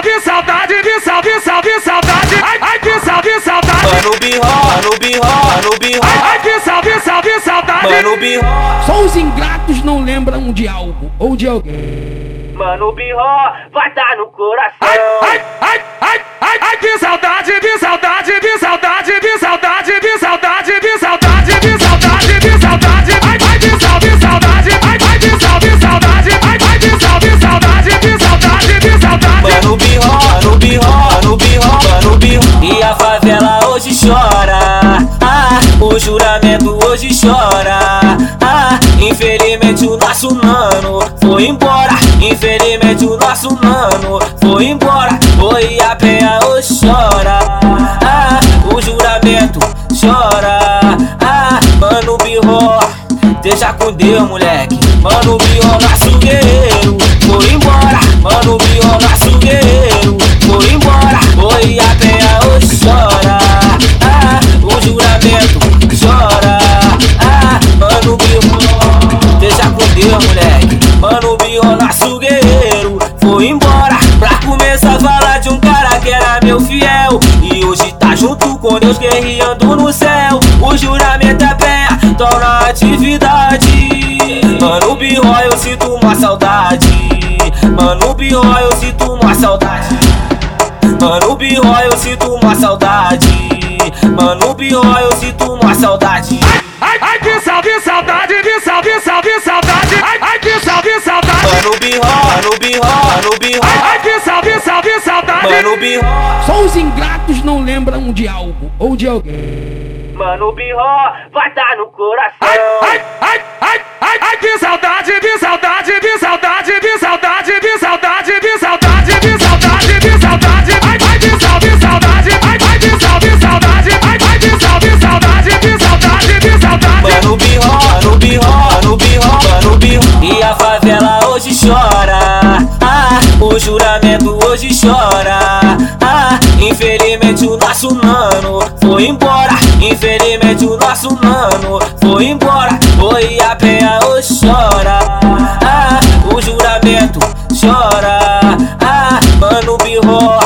salve saudade, me salve, salve saudade. Ai, ai, que salve saudade. Mano birro, mano birro, mano birro. Ai, ai, que salve, salve saudade. Mano birro, Só os ingratos não lembram de algo ou de alguém. mano birro, vai tá no coração. Ai, ai, ai, ai, ai, ai, que saudade, o juramento hoje chora. Ah, infelizmente o nosso mano foi embora. Infelizmente o nosso mano foi embora. Oi, a penha hoje chora. Ah, o juramento chora. Ah, mano birro. Deixa com Deus, moleque. Mano, Bion, Pra começar a falar de um cara que era meu fiel. E hoje tá junto com Deus guerreando no céu. O juramento é penha, tô na atividade. Mano, birro, eu sinto uma saudade. Mano, birro, eu sinto uma saudade. Mano, birro, eu sinto uma saudade. Mano, birro, eu sinto uma saudade. Ai, ai, que salve saudade, Mano, birro, Só os ingratos não lembram de algo ou de alguém. mano, birro, vai tá no coração. Ai, ai, ai, ai, ai, ai, que saudade, que saudade, que saudade, que saudade, que saudade, que saudade, infelizmente o nosso mano foi embora. Infelizmente o nosso mano foi embora. Oi, a penha hoje chora. Ah, o juramento chora. Ah, mano birro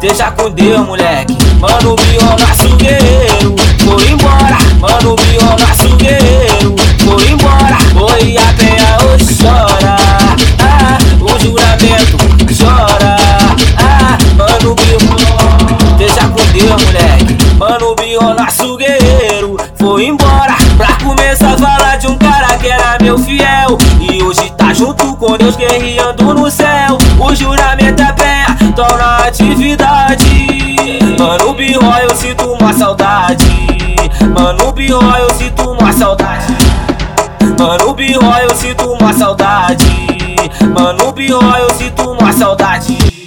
Deixa com Deus, moleque. Mano, Bion, nosso guerreiro. Mano, nosso guerreiro. Foi embora. Pra começar a falar de um cara que era meu fiel. E hoje tá junto com Deus guerreando no céu. O juramento é penha, tô na atividade. Mano, birro, eu sinto uma saudade. Mano, birro, eu sinto uma saudade. Mano, birro, eu sinto uma saudade. Mano, birro, eu sinto uma saudade.